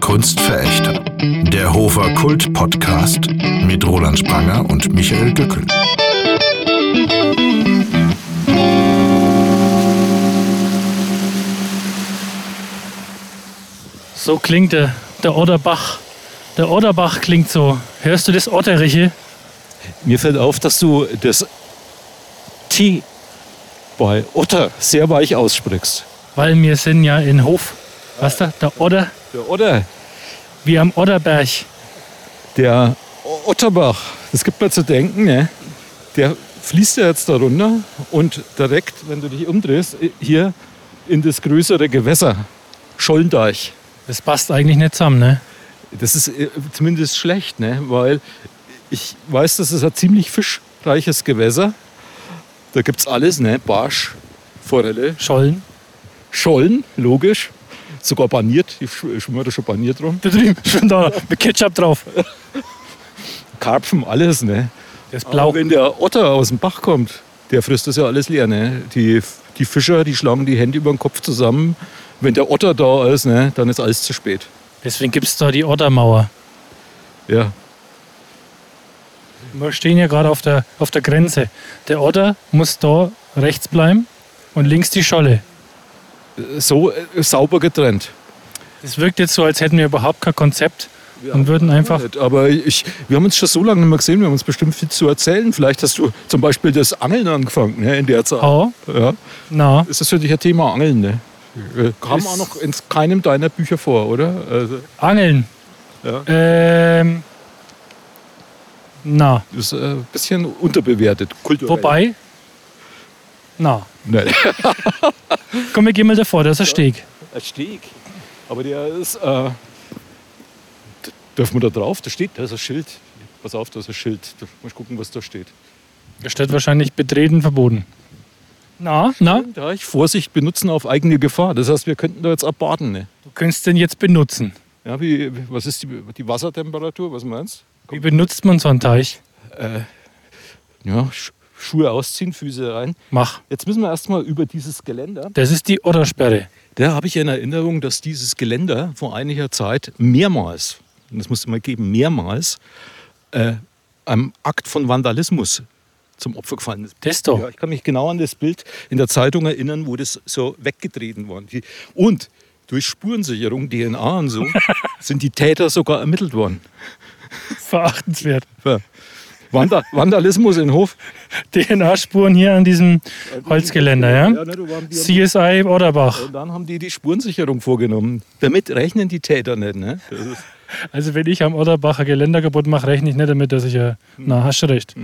Kunstverächter. Der Hofer Kult Podcast mit Roland Spranger und Michael Dückel. So klingt der, der Odderbach. Der Odderbach klingt so. Hörst du das Otteriche? Mir fällt auf, dass du das T bei Otter sehr weich aussprichst. Weil wir sind ja in Hof. Weißt du, der Odder, Der Otter, wie am Odderberg. der Otterbach, das gibt mir zu denken, ne? der fließt ja jetzt da runter und direkt, wenn du dich umdrehst, hier in das größere Gewässer, Schollendeich. Das passt eigentlich nicht zusammen, ne? Das ist äh, zumindest schlecht, ne? weil ich weiß, das ist ein ziemlich fischreiches Gewässer. Da gibt es alles, ne? Barsch, Forelle, Schollen. Schollen, logisch. Sogar paniert, die sch- schwimmen da schon paniert rum. Da drüben, schon da, mit Ketchup drauf. Karpfen, alles, ne? Das Blau. blau. wenn der Otter aus dem Bach kommt, der frisst das ja alles leer, ne? Die, die Fischer, die schlagen die Hände über den Kopf zusammen. Wenn der Otter da ist, ne, dann ist alles zu spät. Deswegen gibt es da die Oddermauer. Ja, Wir stehen ja gerade auf der, auf der Grenze. Der Otter muss da rechts bleiben und links die Scholle. So äh, sauber getrennt. Es wirkt jetzt so, als hätten wir überhaupt kein Konzept und würden einfach. Aber ich, wir haben uns schon so lange nicht mehr gesehen, wir haben uns bestimmt viel zu erzählen. Vielleicht hast du zum Beispiel das Angeln angefangen ne, in der Zeit. Oh, Ja. na, Ist das für dich ein Thema Angeln? Ne? Äh, Kam auch noch in keinem deiner Bücher vor, oder? Also, Angeln. Ja. Ähm, na, das ist äh, ein bisschen unterbewertet. Kulturell. wobei. Na, Nein. komm, wir gehen mal davor, da ist ein Steg. Ein Steg. Aber der ist. Äh, dürfen wir da drauf? Da steht, da ist ein Schild. Pass auf, da ist ein Schild. Da muss gucken, was da steht. Da steht wahrscheinlich betreten verboten. Na, na, Da ich Vorsicht benutzen auf eigene Gefahr. Das heißt, wir könnten da jetzt abbaden. Ne? du könntest den jetzt benutzen. Ja, wie, was ist die, die Wassertemperatur? Was meinst Wie benutzt man so einen Teich? du? Ja, Schuhe ausziehen, Füße rein. Mach. Jetzt müssen wir erstmal über dieses Geländer. Das ist die Oddersperre. Da habe ich in Erinnerung, dass dieses Geländer vor einiger Zeit mehrmals, und das muss es mal geben, mehrmals, äh, einem Akt von Vandalismus zum Opfer gefallen ist. Das doch. Ja, ich kann mich genau an das Bild in der Zeitung erinnern, wo das so weggetreten worden ist. Und durch Spurensicherung, DNA und so, sind die Täter sogar ermittelt worden. Verachtenswert. Ja. Vanda Vandalismus in Hof. DNA-Spuren hier an diesem Holzgeländer, ja? ne, CSI Odderbach. und dann haben die die Spurensicherung vorgenommen. Damit rechnen die Täter nicht. Ne? Also wenn ich am Odderbacher Geländer kaputt mache, rechne ich nicht damit, dass ich ja... Na, hast du recht.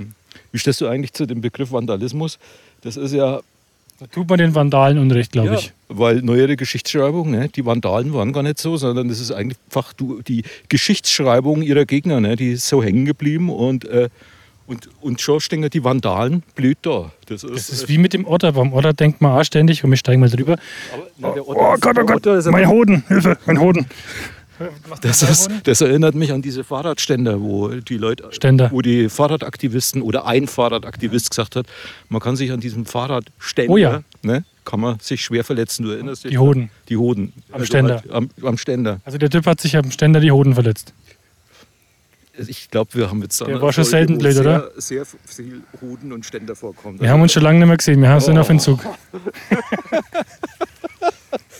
wie stehst du eigentlich zu dem Begriff Vandalismus? Das ist ja, Da tut man den Vandalen Unrecht, glaube ja ich. weil neuere Geschichtsschreibung, ne, die Vandalen waren gar nicht so, sondern das ist einfach die Geschichtsschreibung ihrer Gegner, ne, die ist so hängen geblieben und, äh, und, und schon stehen die Vandalen blöd da. Das ist, Das ist wie mit dem Otter. Beim Otter denkt man auch ständig, und wir steigen mal drüber. aber, der Oh ist- Gott, oh Gott, mein Hoden, Hilfe, mein Hoden. Das, ist, das erinnert mich an diese Fahrradständer, wo die Leute, Ständer. wo die Fahrradaktivisten oder ein Fahrradaktivist gesagt hat, man kann sich an diesem Fahrradständer, Oh ja. ne, kann man sich schwer verletzen. Du erinnerst dich? Die Hoden. Die Hoden. Am Ständer. Halt am, am Ständer. Also der Typ hat sich am Ständer die Hoden verletzt. Ich glaube, wir haben jetzt da eine war schon selten blöd, sehr, oder? Sehr viel Hoden und Ständer vorkommen. Wir haben uns schon lange nicht mehr gesehen, wir sind auf Entzug.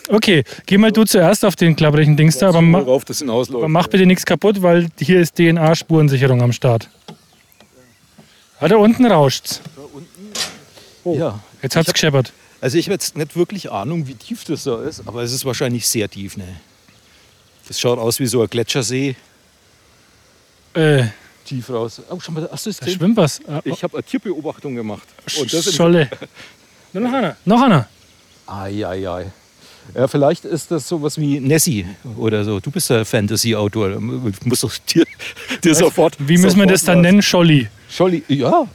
Okay, geh mal du zuerst auf den klapprigen Dings da, aber, ma worauf das hinausläuft. aber mach bitte nichts kaputt, weil hier ist DNA-Spurensicherung am Start. Ah, da unten rauscht's. ja. Jetzt hat's gescheppert. Also ich habe jetzt nicht wirklich Ahnung, wie tief das da ist, aber es ist wahrscheinlich sehr tief. Ne? Das schaut aus wie so ein Gletschersee, Äh, tief raus. Oh, schau mal, hast du das da gesehen? schwimmt was. Ah, Ich habe eine Tierbeobachtung gemacht. oh, das im- Scholle. Na, noch einer. Noch einer. Ai, ai, ai. Ja, vielleicht ist das sowas wie Nessie oder so. Du bist der Fantasy-Autor. Du musst doch dir, dir sofort. Wie müssen wir das dann was- nennen? Scholli. Scholli, ja.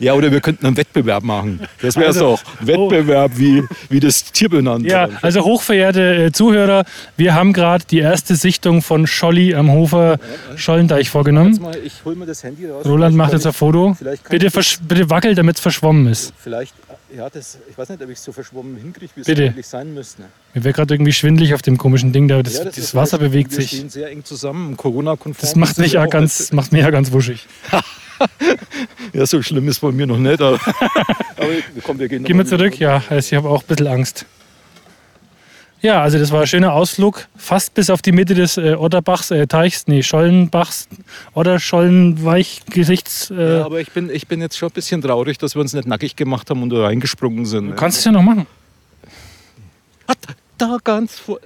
ja, oder wir könnten einen Wettbewerb machen. Das wäre Also, doch. Ein Wettbewerb, wie, wie das Tier benannt Ja, wird. also hochverehrte äh, Zuhörer, wir haben gerade die erste Sichtung von Scholli am Hofer Schollendeich vorgenommen. mal, ich hole mir das Handy raus. Roland macht jetzt ein Foto. Bitte, bitte wackelt, damit es verschwommen ist. Vielleicht, Ja, das, ich weiß nicht, ob ich es so verschwommen hinkriege, wie es eigentlich sein müsste. Mir wäre gerade irgendwie schwindlig auf dem komischen Ding da. Das, Ja, das, ist Wasser bewegt wir sich. stehen sehr eng zusammen, Corona-konform. Das macht mich wir ja ganz, macht mich ja ganz wuschig. Ja, so schlimm ist bei mir noch nicht. Aber, aber komm, wir gehen Gehen wir zurück? Ja, also ich habe auch ein bisschen Angst. Ja, also das war ein schöner Ausflug, fast bis auf die Mitte des äh, Otterbachs, äh, Teichs, nee, Schollenbachs, oder Schollenweichgesichts. Äh, Ja, aber ich bin, ich bin jetzt schon ein bisschen traurig, dass wir uns nicht nackig gemacht haben und da reingesprungen sind. du ne? kannst es ja noch machen. Ah, da, ganz vor.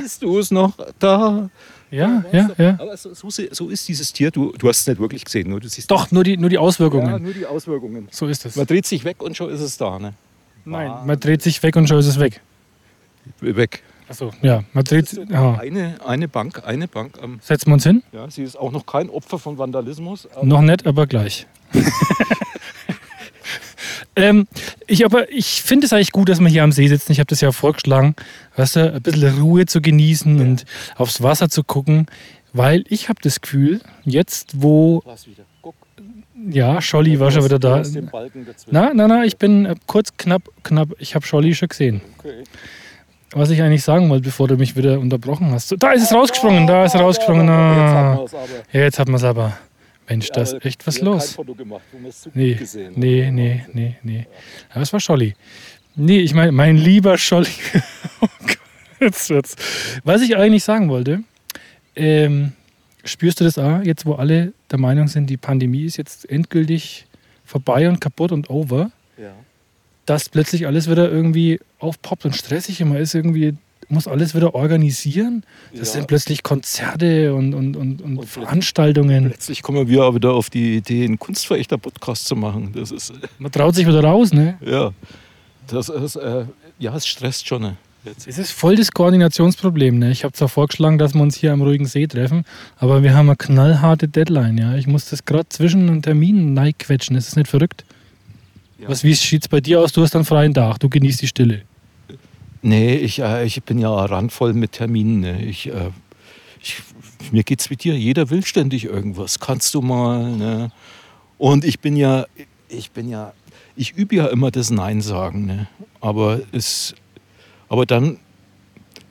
Siehst du es noch? Da. Ja, ja, ja. Aber so, so, so ist dieses Tier. Du, du hast es nicht wirklich gesehen, nur du siehst Doch, nur die, nur die ja, Auswirkungen. nur die Auswirkungen. So ist es. Man dreht sich weg und schon ist es da. Ne? Nein, man dreht sich weg und schon ist es weg. Weg. Achso, ja, man dreht. Ja. Eine, eine Bank, eine Bank. am Setzen wir uns hin? ja, sie ist auch noch kein Opfer von Vandalismus. Noch nicht, aber gleich. ähm, ich aber, ich finde es eigentlich gut, dass wir hier am See sitzen. Ich habe das ja vorgeschlagen, weißt du, ein bisschen Ruhe zu genießen und aufs Wasser zu gucken, weil ich habe das Gefühl, jetzt wo, Was wieder? Guck. ja, Scholli war schon wieder Du da. hast den Balken. Na, na, na, ich bin äh, kurz, knapp, knapp, ich habe Scholli schon gesehen. Okay. Was ich eigentlich sagen wollte, bevor du mich wieder unterbrochen hast. Da ist es rausgesprungen, da ist es rausgesprungen. Jetzt haben Ah. es aber. Ja, jetzt hat man es aber. Mensch, da ist Aber echt was los. Kein Foto gemacht, es zu gut Nee, gesehen nee, nee, nee, nee. Ja, das war Scholli. Nee, ich meine, mein lieber Scholli. Oh Gott, jetzt wird's. Was ich eigentlich sagen wollte, ähm, spürst du das auch, jetzt wo alle der Meinung sind, die Pandemie ist jetzt endgültig vorbei und kaputt und over, Ja. Dass plötzlich alles wieder irgendwie aufpoppt und stressig immer ist, irgendwie muss alles wieder organisieren. Das Ja. sind plötzlich Konzerte und, und, und, und, Und Veranstaltungen. Plötzlich kommen wir aber wieder auf die Idee, einen Kunstverächter-Podcast zu machen. Das ist, Man traut sich wieder raus, ne? ja, das ist, äh, ja, es stresst schon. Ne? Jetzt. Es ist voll das Koordinationsproblem. Ne? Ich habe zwar vorgeschlagen, dass wir uns hier am ruhigen See treffen, aber wir haben eine knallharte Deadline. Ja? Ich muss das gerade zwischen den Terminen quetschen. Das ist nicht verrückt. Ja. Was, wie sieht es bei dir aus? Du hast einen freien Tag, du genießt die Stille. Nee, ich, äh, ich bin ja randvoll mit Terminen. Ne? Ich, äh, ich, mir geht's wie dir. Jeder will ständig irgendwas. Kannst du mal? Ne? Und ich bin ja, ich bin ja, ich übe ja immer das Nein sagen. Ne? Aber es, aber dann,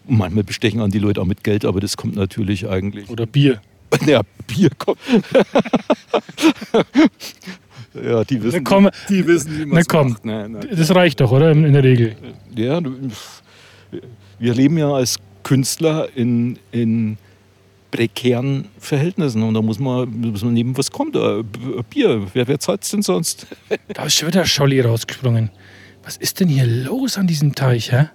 manchmal bestechen an die Leute auch mit Geld, aber das kommt natürlich eigentlich. Oder Bier. Ja, Bier kommt. ja, die wissen, Na komm, die wissen, wie man es komm. macht. Ne, ne. Das reicht doch, oder? In der Regel. Ja, wir leben ja als Künstler in, in prekären Verhältnissen und da muss man, muss man nehmen, was kommt. Äh, Bier, wer, wer zahlt denn sonst? Da ist schon wieder Scholli rausgesprungen. Was ist denn hier los an diesem Teich, hä?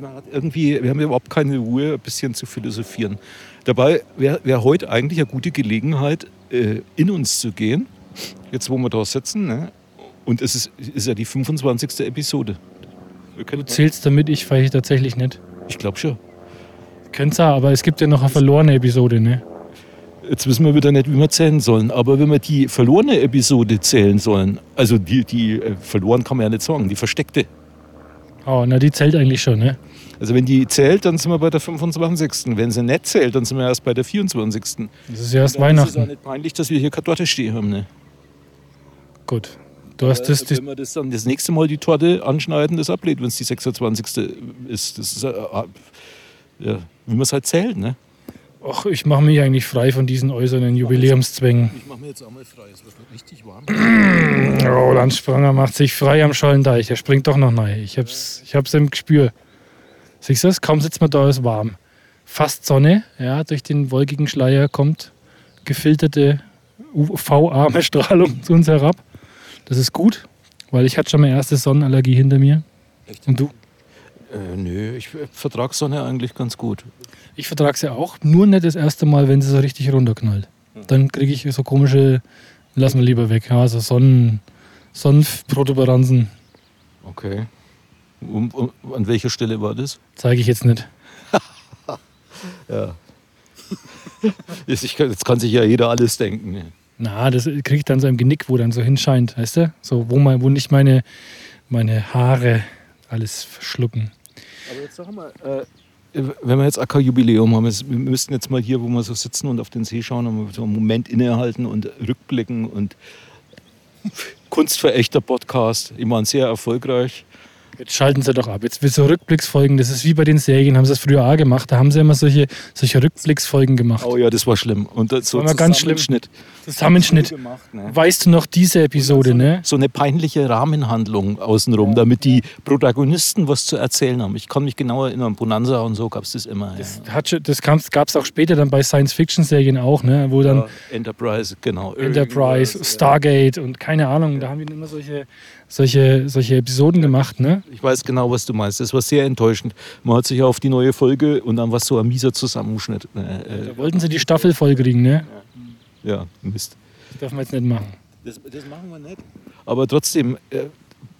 Man hat irgendwie, wir haben überhaupt keine Ruhe, ein bisschen zu philosophieren. Dabei wäre wär heute eigentlich eine gute Gelegenheit, äh, in uns zu gehen, jetzt wo wir da sitzen. Ne? Und es ist, ist ja die 25. Episode. Du zählst damit, ich fahre tatsächlich nicht. ich glaube schon. Könnt's auch, aber es gibt ja noch eine verlorene Episode, ne? Jetzt wissen wir wieder nicht, wie wir zählen sollen. Aber wenn wir die verlorene Episode zählen sollen, also die, die äh, verloren kann man ja nicht sagen, die versteckte. Oh, na, die zählt eigentlich schon, ne? Also wenn die zählt, dann sind wir bei der 25. Wenn sie nicht zählt, dann sind wir erst bei der 24. Das ist ja erst Dann ist es auch Weihnachten. nicht peinlich, dass wir hier keine Torte stehen haben. Ne? Gut. Du hast das, Also das wenn wir das dann das nächste Mal die Torte anschneiden, das ablehnt, wenn es die 26. ist. Das ist äh, äh, ja, wie man es halt zählt. Ne? Ach, ich mache mich eigentlich frei von diesen äußeren Jubiläumszwängen. Ich mache mir jetzt auch mal frei, es wird richtig warm. Roland Spranger macht sich frei am Schollenteich. Der springt doch noch neu. Ich hab's, ich hab's im Gespür. Siehst du das? Kaum sitzt man da, ist warm. Fast Sonne, ja, durch den wolkigen Schleier kommt gefilterte UV-arme Strahlung zu uns herab. Das ist gut, weil ich hatte schon meine erste Sonnenallergie hinter mir. Echt? Und du? Äh, nö, ich vertrage Sonne eigentlich ganz gut. Ich vertrage sie auch, nur nicht das erste Mal, wenn sie so richtig runterknallt. Dann kriege ich so komische, lassen wir lieber weg, ja, so Sonnen, Sonnenprotuberanzen. Okay. Um, um, an welcher Stelle war das? Zeige ich jetzt nicht. Ja. jetzt, kann- jetzt kann sich ja jeder alles denken. Na, das kriege ich dann so im Genick, wo dann so hinscheint, weißt du? So, wo, mein, wo nicht meine, meine Haare alles verschlucken. Aber jetzt sag mal, äh, wenn wir jetzt auch kein Jubiläum haben, wir müssten jetzt mal hier, wo wir so sitzen und auf den See schauen, und so einen Moment innehalten und rückblicken und Kunstverächter-Podcast. Ich meine, sehr erfolgreich. Jetzt schalten sie doch ab. Jetzt wird so Rückblicksfolgen. Das ist wie bei den Serien, haben sie das früher auch gemacht. Da haben sie immer solche, solche Rückblicksfolgen gemacht. Oh ja, das war schlimm. Und das so War ganz schlimm. Zusammenschnitt. Zusammenschnitt. So gemacht, ne? Weißt du noch diese Episode, ne? So eine peinliche Rahmenhandlung außenrum, damit die Protagonisten was zu erzählen haben. Ich kann mich genau erinnern, Bonanza und so gab es das immer. ja. Hat schon, das gab es auch später dann bei Science-Fiction-Serien auch, ne? Wo dann Ja, Enterprise, genau. Enterprise, Stargate und keine Ahnung, da haben die immer solche, solche, solche Episoden gemacht, ne? Ich weiß genau, was du meinst. Das war sehr enttäuschend. Man hat sich auf die neue Folge und dann war es so ein mieser Zusammenschnitt. Äh, Da wollten sie die Staffel voll kriegen, ne? äh, ja, Mist. Das darf man jetzt nicht machen. Das, das machen wir nicht. Aber trotzdem, äh,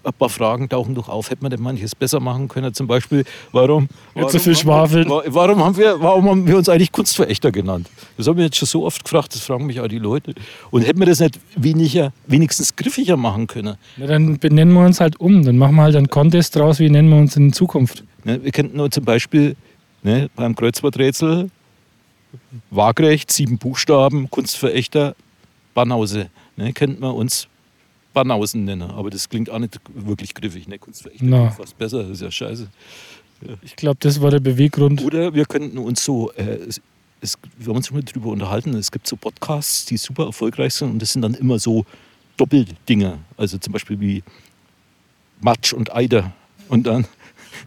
ein paar Fragen tauchen doch auf. Hätte man denn manches besser machen können? Zum Beispiel, warum, warum, so viel haben schwafeln. wir, wa- warum, haben wir, warum haben wir uns eigentlich Kunstverächter genannt? Das haben wir jetzt schon so oft gefragt, das fragen mich auch die Leute. Und hätten wir das nicht weniger, wenigstens griffiger machen können? Na, dann benennen wir uns halt um. Dann machen wir halt einen Contest draus, wie nennen wir uns in Zukunft. Ne, wir könnten uns zum Beispiel ne, beim Kreuzworträtsel Waagrecht, sieben Buchstaben, Kunstverächter, Banause. Ne, könnten wir uns Banausen nennen. Aber das klingt auch nicht wirklich griffig. Ne? Na. klingt fast besser, das ist ja scheiße. Ich glaube, das war der Beweggrund. Oder wir könnten uns so, äh, es, es, wir haben uns schon mal drüber unterhalten, es gibt so Podcasts, die super erfolgreich sind und das sind dann immer so Doppeldinger. Also zum Beispiel wie Matsch und Eider. Und dann,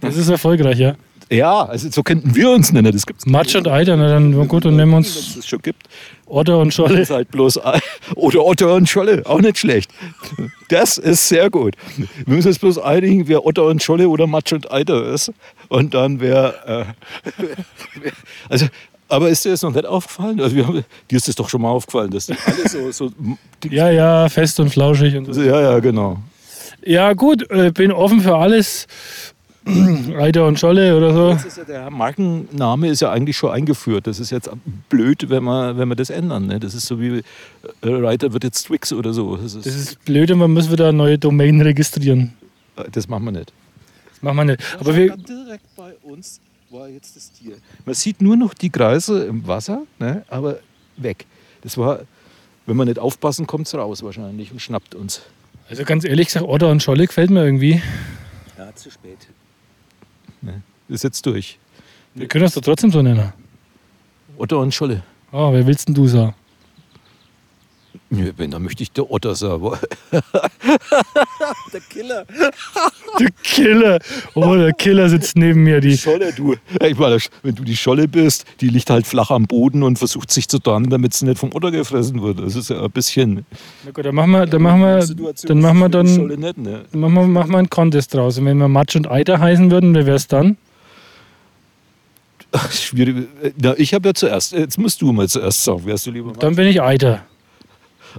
Das ist erfolgreich, ja. Ja, also so könnten wir uns nennen. Das gibt's Matsch und Eiter, na dann gut, dann nennen wir Wenn es uns schon gibt. Otter und Das Scholle. ist halt bloß Ei. Oder Otter und Scholle, auch nicht schlecht. Das ist sehr gut. Wir müssen uns bloß einigen, wer Otter und Scholle oder Matsch und Eiter ist. Und dann wer. Äh, also, aber ist dir das noch nicht aufgefallen? Also wir haben, dir ist das doch schon mal aufgefallen, dass die alle so. so Ja, ja, fest und flauschig und so. ja, ja, genau. Ja, gut, äh, bin offen für alles. Eiter und Scholle oder so. Ja der Markenname ist ja eigentlich schon eingeführt. Das ist jetzt blöd, wenn wir, wenn das ändern. Ne? Das ist so wie äh, Reiter wird jetzt Twix oder so. Das, ist, Das ist blöd und man muss wieder eine neue Domain registrieren. das machen wir nicht. Das machen wir nicht. Aber wir, direkt bei uns war jetzt das Tier. Man sieht nur noch die Kreise im Wasser, ne? aber weg. Das war, wenn wir nicht aufpassen, kommt es raus wahrscheinlich und schnappt uns. also ganz ehrlich gesagt, Otter und Scholle gefällt mir irgendwie. Ja, zu spät. Ne? Ist jetzt durch. Wir können das doch trotzdem so nennen. Otter und Scholle. Oh, wer willst denn du sagen? Wenn, dann möchte ich der Otter sagen. der Killer. Der Killer. Oh, der Killer sitzt neben mir. Die, Scholle, du. Ich meine, wenn du die Scholle bist, die liegt halt flach am Boden und versucht sich zu tarnen, damit sie nicht vom Otter gefressen wird. Das ist ja ein bisschen. na gut, dann machen wir, dann machen wir, dann machen wir dann, nicht, ne? dann machen wir, machen wir einen Contest draus. Und wenn wir Matsch und Eiter heißen würden, wer wäre es dann? Ach, schwierig. Na, ich habe ja zuerst. Jetzt musst du mal zuerst sagen. Wärst du lieber Dann bin ich Eiter.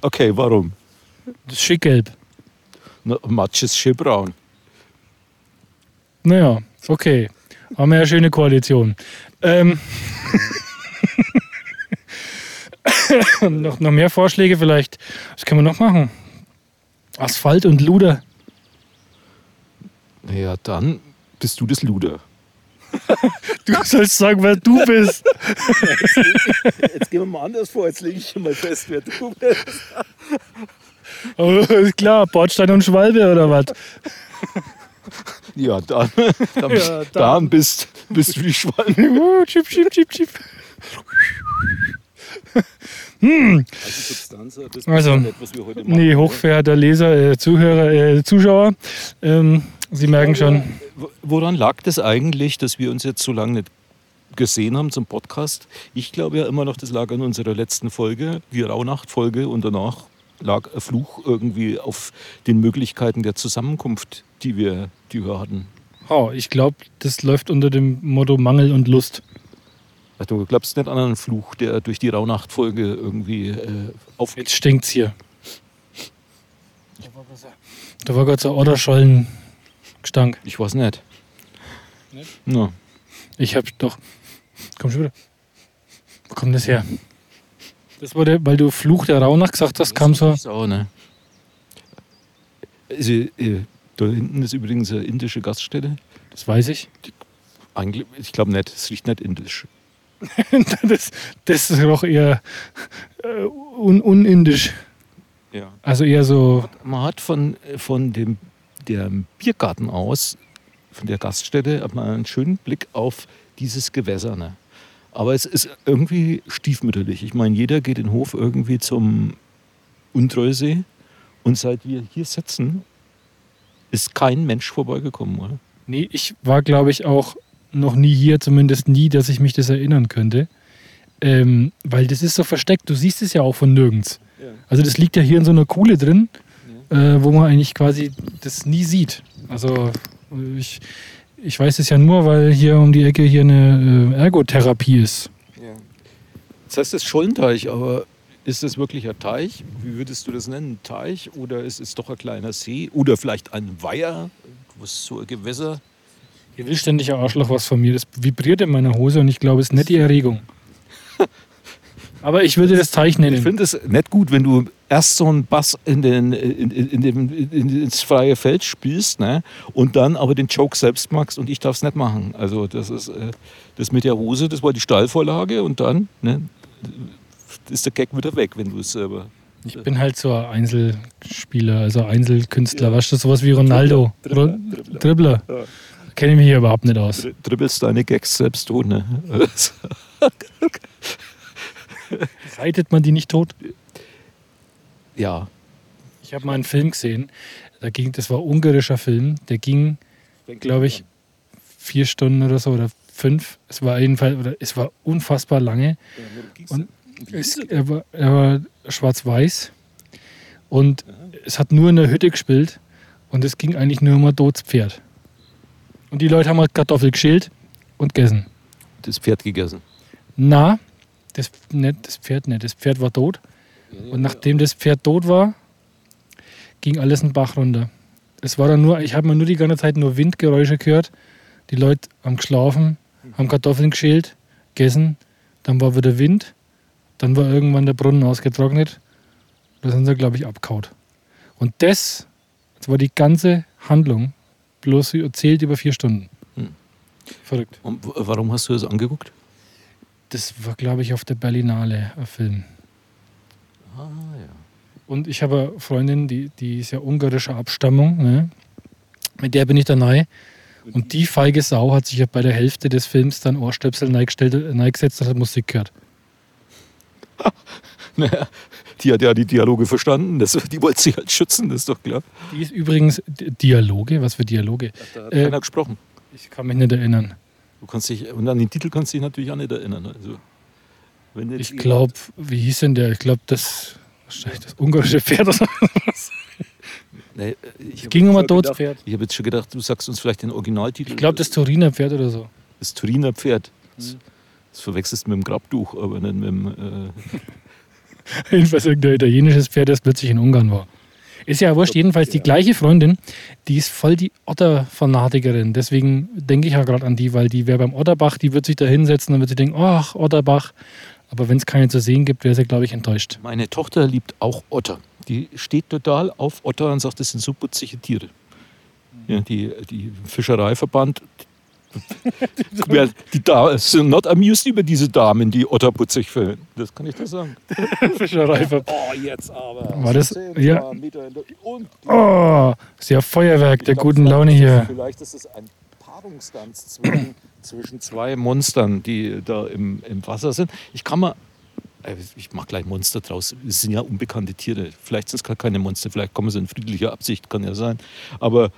Okay, warum? Das ist schickgelb. Na, Matsch ist schön braun. Naja, okay. Haben wir ja eine schöne Koalition. Ähm. noch, noch mehr Vorschläge vielleicht. Was können wir noch machen? Asphalt und Luder. Ja, dann bist du das Luder. Du sollst sagen, wer du bist. Jetzt gehen wir mal anders vor. Jetzt lege ich schon mal fest, wer du bist. Oh, ist klar, Bordstein und Schwalbe oder was? Ja, dann, dann, Ja, dann. dann bist, bist du die Schwalbe. Chip, chip, chip, chip. Also Substanz, Also, nicht, was wir heute Nee, hochverehrter Leser, äh, Zuhörer, äh, Zuschauer, ähm, Sie merken schon, Woran lag das eigentlich, dass wir uns jetzt so lange nicht gesehen haben zum Podcast? Ich glaube ja immer noch, das lag an unserer letzten Folge, die Rauhnacht-Folge, und danach lag ein Fluch irgendwie auf den Möglichkeiten der Zusammenkunft, die wir, die wir hatten. oh, ich glaube, das läuft unter dem Motto Mangel und Lust. Ach, Du glaubst nicht an einen Fluch, der durch die Rauhnacht-Folge irgendwie äh, auf. Jetzt stinkt's hier. Da war gerade so Otterschollen-Gestank. Ich weiß nicht. Nicht? Na, Ich hab doch. Komm schon wieder. Wo kommt das her? Das war der, weil du Fluch der Rauhnach gesagt hast, kam so. Sau, ne? Also, äh, da hinten ist übrigens eine indische Gaststätte. Das weiß ich. Ich glaube nicht, es riecht nicht indisch. das, das ist doch eher äh, un unindisch. Ja. Also eher so, Man hat von, von dem dem Biergarten aus, von der Gaststätte, hat man einen schönen Blick auf dieses Gewässer. Ne? Aber es ist irgendwie stiefmütterlich. Ich meine, jeder geht den Hof irgendwie zum Untreusee und seit wir hier sitzen, ist kein Mensch vorbeigekommen, oder? nee, ich war glaube ich auch noch nie hier, zumindest nie, dass ich mich das erinnern könnte. Ähm, weil das ist so versteckt, du siehst es ja auch von nirgends. Also das liegt ja hier in so einer Kuhle drin, äh, wo man eigentlich quasi das nie sieht. Also ich, ich weiß es ja nur, weil hier um die Ecke hier eine äh, Ergotherapie ist. Das heißt, es ist Schollenteich, aber ist das wirklich ein Teich? Wie würdest du das nennen? Ein Teich oder ist es doch ein kleiner See oder vielleicht ein Weiher? Was so ein Gewässer? Hier will ständig ein Arschloch was von mir. Das vibriert in meiner Hose und ich glaube, es ist nicht die Erregung. Aber ich würde das Teich Ich nennen. finde es nicht gut, wenn du erst so einen Bass in den, in, in, in dem, in, ins freie Feld spielst ne? und dann aber den Joke selbst machst und ich darf es nicht machen. Also das ist äh, das mit der Hose, das war die Stallvorlage und dann ne, ist der Gag wieder weg, wenn du es selber... Ich bin halt so ein Einzelspieler, also Einzelkünstler. Weißt du, sowas wie Ronaldo. Dribbler, Dribbler. Dribbler. Ja. Kenne ich mich hier überhaupt nicht aus. Dri- Dribbelst deine Gags selbst tot, ne? Reitet man die nicht tot? ja. Ich habe mal einen Film gesehen. Da ging, das war ein ungarischer Film. Der ging, glaube ich, vier Stunden oder so oder fünf. Es war jedenfalls, oder es war unfassbar lange. Und es, er, war, war schwarz-weiß und es hat nur in der Hütte gespielt und es ging eigentlich nur um ein totes Pferd. Und die Leute haben halt Kartoffel geschält und gegessen. Das Pferd gegessen. Na, das, nicht, das Pferd nicht. Das Pferd war tot. Und nachdem das Pferd tot war, ging alles einen Bach runter. Es war dann nur, ich habe mir nur die ganze Zeit nur Windgeräusche gehört. Die Leute haben geschlafen, haben Kartoffeln geschält, gegessen. Dann war wieder Wind. Dann war irgendwann der Brunnen ausgetrocknet. Da sind sie, glaube ich, abkaut. Und das, das war die ganze Handlung, bloß erzählt über vier Stunden. Hm. Verrückt. Und warum hast du das angeguckt? Das war, glaube ich, auf der Berlinale ein Film. Ah, ja. Und ich habe eine Freundin, die, die ist ja ungarischer Abstammung. Ne? Mit der bin ich da neu. Und die feige Sau hat sich ja bei der Hälfte des Films dann Ohrstöpsel äh, neigesetzt und hat Musik gehört. Naja, die hat ja die Dialoge verstanden. Das, die wollte sich halt schützen, das ist doch klar. Die ist übrigens Dialoge. Was für Dialoge? Da hat Äh, keiner gesprochen. Ich kann mich nicht erinnern. Du kannst dich, und an den Titel kannst du dich natürlich auch nicht erinnern. Also, Ich glaube, wie hieß denn der? Ich glaube, das, wahrscheinlich das ungarische Pferd. Oder so. Nee, ich hab ging um ein schon totes gedacht- Pferd. Ich habe jetzt schon gedacht, du sagst uns vielleicht den Originaltitel. Ich glaube, das Turiner Pferd oder so. das Turiner Pferd. Das, Mhm. das verwechselst du mit dem Grabtuch, aber nicht mit dem. Äh, Jedenfalls irgendein italienisches Pferd, das plötzlich in Ungarn war. Ist ja wurscht, jedenfalls die gleiche Freundin, die ist voll die Otter-Fanatikerin. Deswegen denke ich ja gerade an die, weil die wäre beim Otterbach, die wird sich da hinsetzen und wird sich denken, ach, Otterbach. Aber wenn es keine zu sehen gibt, wäre sie, glaube ich, enttäuscht. meine Tochter liebt auch Otter. Die steht total auf Otter und sagt, das sind so putzige Tiere. Ja, die, die Fischereiverband. Die, die da sind not amused über diese Damen, die Otter putzig finden. Das kann ich dir sagen. Fischereiver. Oh, jetzt aber. War das- ja. Oh, ist ja Feuerwerk der guten Laune hier. Vielleicht ist es ein Paarungstanz zwischen, zwischen zwei Monstern, die da im, im Wasser sind. Ich kann mal. äh, Ich mache gleich Monster draus. Es sind ja unbekannte Tiere. Vielleicht sind es gar keine Monster, vielleicht kommen sie in friedlicher Absicht, kann ja sein. Aber.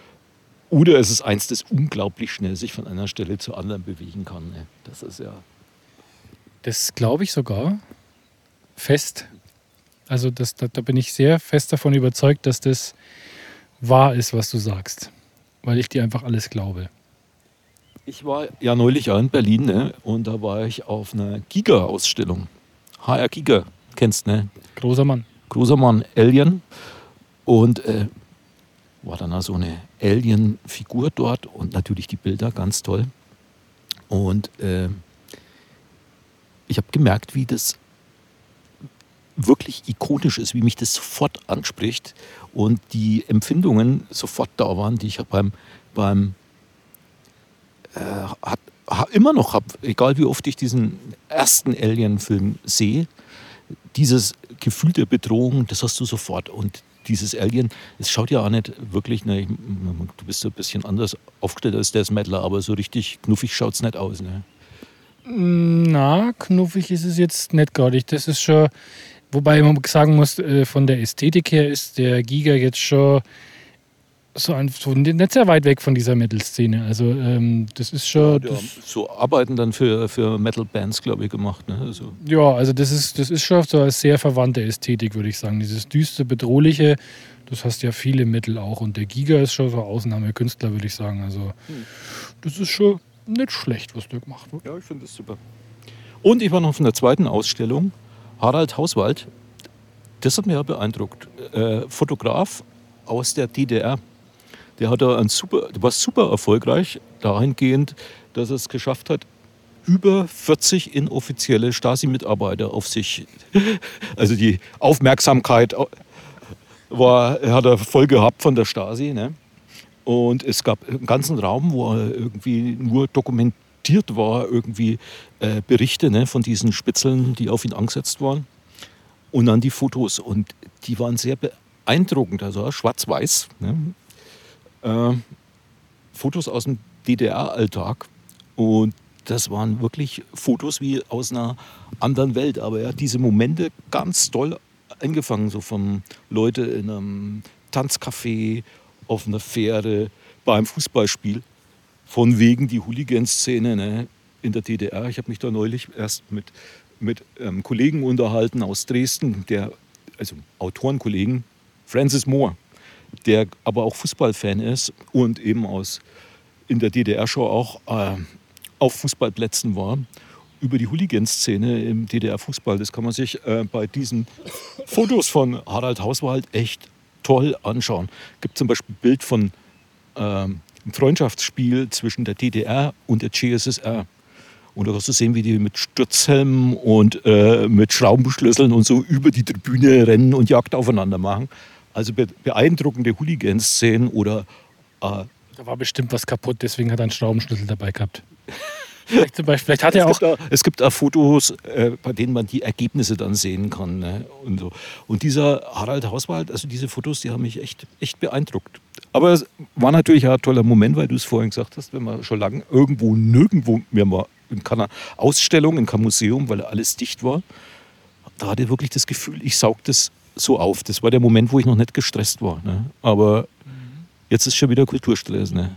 Oder es ist eins, das unglaublich schnell sich von einer Stelle zur anderen bewegen kann. ne? Das ist ja. Das glaube ich sogar fest. Also das, da, da bin ich sehr fest davon überzeugt, dass das wahr ist, was du sagst. Weil ich dir einfach alles glaube. Ich war ja neulich ja in Berlin ne? und da war ich auf einer Giga-Ausstellung. HR Giga, kennst ne? Großer Mann. großer Mann, Alien. Und äh, war dann so eine Alien-Figur dort und natürlich die Bilder ganz toll. Und äh, ich habe gemerkt, wie das wirklich ikonisch ist, wie mich das sofort anspricht und die Empfindungen sofort da waren, die ich beim, beim äh, hat, ha, immer noch habe, egal wie oft ich diesen ersten Alien-Film sehe, dieses Gefühl der Bedrohung, das hast du sofort. Und dieses Alien, es schaut ja auch nicht wirklich, ne, du bist so ein bisschen anders aufgestellt als der Smettler, aber so richtig knuffig schaut es nicht aus. Ne? Na, knuffig ist es jetzt nicht gar nicht. Das ist schon, wobei man sagen muss, äh, von der Ästhetik her ist der Giga jetzt schon so, ein, so nicht sehr weit weg von dieser Metal-Szene. Also ähm, das ist schon. Ja, so Arbeiten dann für, für Metal-Bands, glaube ich, gemacht. Ne? Also. Ja, also das ist, das ist schon so eine sehr verwandte Ästhetik, würde ich sagen. Dieses düster, bedrohliche, das hast ja viele Metal auch. Und der Giga ist schon so ein Ausnahmekünstler, würde ich sagen. Also hm. das ist schon nicht schlecht, was der gemacht wird. Ja, ich finde das super. Und ich war noch von der zweiten Ausstellung, Harald Hauswald. Das hat mich ja beeindruckt. Äh, Fotograf aus der DDR. Der, hat da ein super, der war super erfolgreich dahingehend, dass er es geschafft hat, über 40 inoffizielle Stasi-Mitarbeiter auf sich, also die Aufmerksamkeit war, hat er voll gehabt von der Stasi. Ne? Und es gab einen ganzen Raum, wo er irgendwie nur dokumentiert war, irgendwie äh, Berichte ne, von diesen Spitzeln, die auf ihn angesetzt waren. Und dann die Fotos. Und die waren sehr beeindruckend, also schwarz-weiß. Ne? Äh, Fotos aus dem DDR-Alltag. Und das waren wirklich Fotos wie aus einer anderen Welt. Aber er hat diese Momente ganz toll eingefangen, so von Leute in einem Tanzcafé, auf einer Fähre, beim Fußballspiel. Von wegen die Hooligan-Szene ne, in der DDR. Ich habe mich da neulich erst mit, mit ähm, Kollegen unterhalten aus Dresden, der, also Autorenkollegen, Francis Moore, der aber auch Fußballfan ist und eben aus in der DDR schon auch äh, auf Fußballplätzen war. Über die Hooligan-Szene im DDR-Fußball, das kann man sich äh, bei diesen Fotos von Harald Hauswald echt toll anschauen. Gibt zum Beispiel ein Bild von äh, einem Freundschaftsspiel zwischen der DDR und der CSSR. Und da kannst du sehen, wie die mit Sturzhelmen und äh, mit Schraubenschlüsseln und so über die Tribüne rennen und Jagd aufeinander machen. Also beeindruckende Hooligan-Szenen oder. Äh da war bestimmt was kaputt, deswegen hat er einen Schraubenschlüssel dabei gehabt. Vielleicht, zum Beispiel, vielleicht hat er auch. Gibt, es gibt auch Fotos, äh, bei denen man die Ergebnisse dann sehen kann. Ne? Und, so. und dieser Harald Hauswald, also diese Fotos, die haben mich echt, echt beeindruckt. Aber es war natürlich auch ein toller Moment, weil du es vorhin gesagt hast, wenn man schon lange irgendwo nirgendwo mehr war, in keiner Ausstellung, in keinem Museum, weil alles dicht war, da hatte ich wirklich das Gefühl, ich saug das so auf. Das war der Moment, wo ich noch nicht gestresst war. Ne? Aber jetzt ist schon wieder Kulturstress. Ne?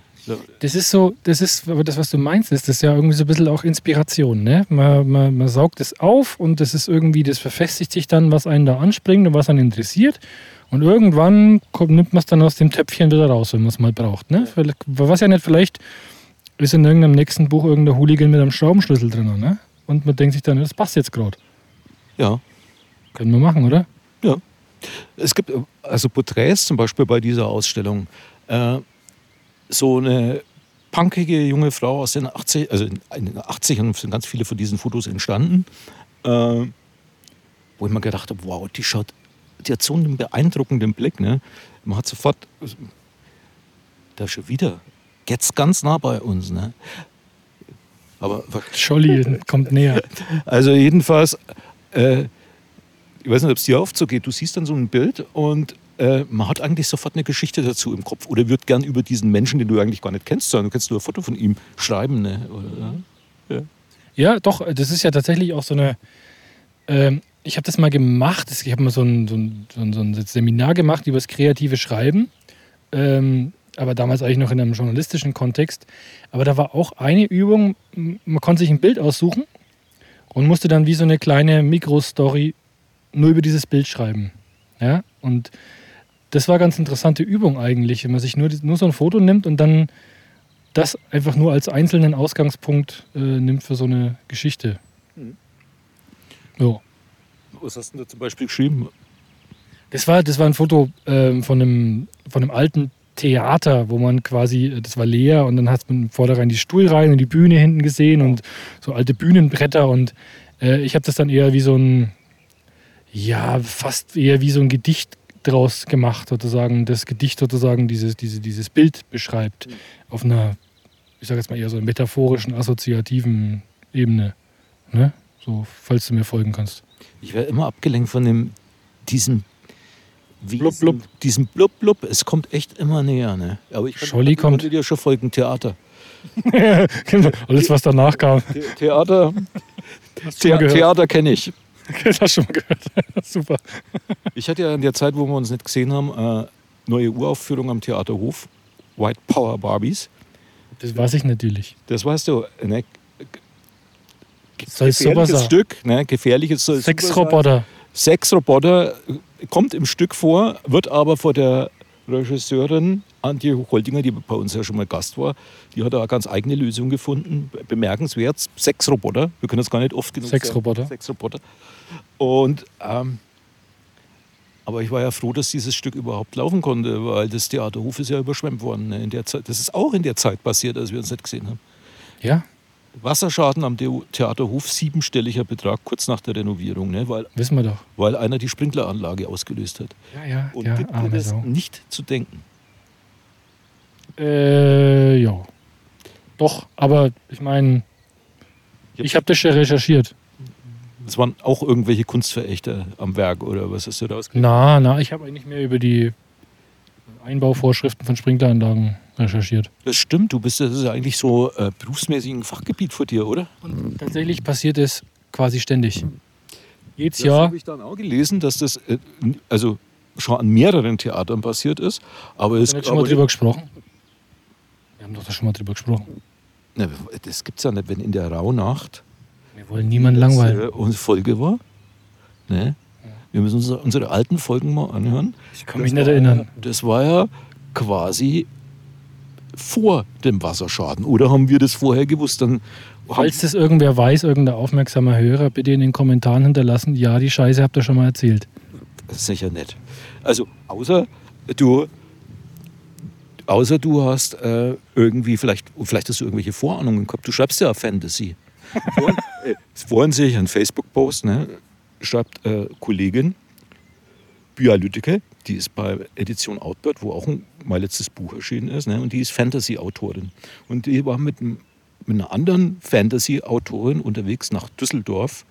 Das ist so, das ist, aber das, was du meinst, ist das ja irgendwie so ein bisschen auch Inspiration. Ne? Man, man, man saugt es auf und das ist irgendwie, das verfestigt sich dann, was einen da anspringt und was einen interessiert. Und irgendwann kommt, nimmt man es dann aus dem Töpfchen wieder raus, wenn man es mal braucht. Ne? Was ja nicht, vielleicht ist in irgendeinem nächsten Buch irgendein Hooligan mit einem Schraubenschlüssel drin. Ne? Und man denkt sich dann, das passt jetzt gerade. Ja. Können wir machen, oder? Es gibt also Porträts zum Beispiel bei dieser Ausstellung. Äh, so eine punkige junge Frau aus den 80, also in den 80ern sind ganz viele von diesen Fotos entstanden, äh, wo ich mir gedacht habe, wow, die schaut, die hat so einen beeindruckenden Blick. Ne? Man hat sofort, da schon wieder, jetzt ganz nah bei uns. Ne? Aber Scholli kommt näher. Also jedenfalls, äh, ich weiß nicht, ob es dir oft so geht, du siehst dann so ein Bild und äh, man hat eigentlich sofort eine Geschichte dazu im Kopf oder wird gern über diesen Menschen, den du eigentlich gar nicht kennst, sondern du kannst nur ein Foto von ihm schreiben. Ne? Oder, ja? ja. doch, das ist ja tatsächlich auch so eine. Ähm, ich habe das mal gemacht, ich habe mal so ein, so, ein, so ein, Seminar gemacht über das kreative Schreiben. Ähm, aber damals eigentlich noch in einem journalistischen Kontext. Aber da war auch eine Übung, man konnte sich ein Bild aussuchen und musste dann wie so eine kleine Mikrostory nur über dieses Bild schreiben. Ja? Und das war ganz interessante Übung eigentlich, wenn man sich nur, nur so ein Foto nimmt und dann das einfach nur als einzelnen Ausgangspunkt äh, nimmt für so eine Geschichte. Mhm. Ja. Was hast du da zum Beispiel geschrieben? Das war, das war ein Foto äh, von, einem, von einem alten Theater, wo man quasi, äh, das war leer und dann hat man vorderrein die Stuhlreihen und die Bühne hinten gesehen und so alte Bühnenbretter und äh, ich habe das dann eher wie so ein, ja, fast eher wie so ein Gedicht draus gemacht, sozusagen, das Gedicht sozusagen dieses, diese, dieses Bild beschreibt, mhm. auf einer, ich sage jetzt mal eher so metaphorischen, assoziativen Ebene. Ne? So, falls du mir folgen kannst. Ich werde immer abgelenkt von dem diesem Wesen, Blub, blub. Diesem blub, blub. Es kommt echt immer näher. Ne? Aber ich Scholli kommt. konnte dir schon folgen. Theater. Genau, Alles, was danach kam. The Theater, The? Theater kenne ich. Das hast du schon mal gehört. Super. Ich hatte ja in der Zeit, wo wir uns nicht gesehen haben, äh, neue Uraufführung am Theaterhof. White Power Barbies. Das weiß ich natürlich. Das weißt du. Ne? Soll Gefährliches sein? Stück. Ne? Gefährliches. Sexroboter. Sexroboter äh, kommt im Stück vor, wird aber vor der Regisseurin Antje Hochholdinger, die bei uns ja schon mal Gast war, die hat da eine ganz eigene Lösung gefunden. Bemerkenswert. Sexroboter. Wir können das gar nicht oft genug Sexroboter. sagen. Sexroboter. Und ähm, aber ich war ja froh, dass dieses Stück überhaupt laufen konnte, weil das Theaterhof ist ja überschwemmt worden. Ne? In der Zeit, das ist auch in der Zeit passiert, als wir uns nicht gesehen haben. Ja, Wasserschaden am Theaterhof, siebenstelliger Betrag kurz nach der Renovierung, ne? weil, wissen wir doch. weil einer die Sprinkleranlage ausgelöst hat. Ja, ja, Und ja, gibt das Sau. nicht zu denken. Äh, ja. Doch, aber ich meine, ich habe das schon recherchiert. Es waren auch irgendwelche Kunstverächter am Werk oder was hast du da ausgelöst? Na, na, ich habe eigentlich mehr über die Einbauvorschriften von Sprinkleranlagen recherchiert. Das stimmt, du bist das ist ja eigentlich so äh, berufsmäßig ein Fachgebiet für dir, oder? Und tatsächlich passiert es quasi ständig. Jedes Das Jahr. habe ich dann auch gelesen, dass das äh, also schon an mehreren Theatern passiert ist. Aber es Haben schon mal drüber gesprochen? Wir haben doch da schon mal drüber gesprochen. Na, das gibt es ja nicht, wenn in der Rauhnacht Wir wollen niemanden langweilen. äh, unsere Folge war. Ne? Wir müssen uns unsere alten Folgen mal anhören. Ich kann mich nicht erinnern. Das war ja quasi vor dem Wasserschaden. Oder haben wir das vorher gewusst? Dann Falls das irgendwer weiß, irgendein aufmerksamer Hörer, bitte in den Kommentaren hinterlassen. Ja, die Scheiße habt ihr schon mal erzählt. das ist sicher nett. Also außer du, außer du hast äh, irgendwie vielleicht, vielleicht hast du irgendwelche Vorahnungen gehabt. Du schreibst ja Fantasy. Vorhin, äh, vorhin sehe ich einen Facebook-Post, ne, schreibt äh, Kollegin Bia Lütteke, die ist bei Edition Outbird, wo auch ein, mein letztes Buch erschienen ist, ne, und die ist Fantasy-Autorin. Und die war mit, mit einer anderen Fantasy-Autorin unterwegs nach Düsseldorf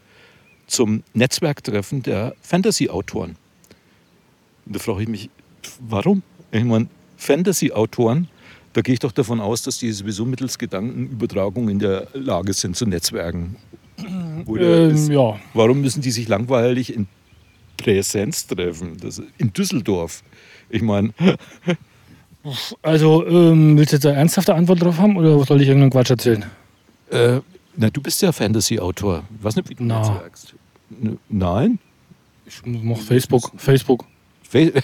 zum Netzwerktreffen der Fantasy-Autoren. Da frage ich mich, warum? Ich meine, Fantasy-Autoren, da gehe ich doch davon aus, dass die sowieso mittels Gedankenübertragung in der Lage sind zu netzwerken. Oder ist, Ähm, ja. warum müssen die sich langweilig in Präsenz treffen? Das, in Düsseldorf. Ich meine, Also, ähm, willst du jetzt eine ernsthafte Antwort drauf haben oder soll ich irgendeinen Quatsch erzählen? äh, na, du bist ja Fantasy-Autor. Weiß nicht, wie du Na. N- Nein? Ich mach Facebook. Facebook. Fa-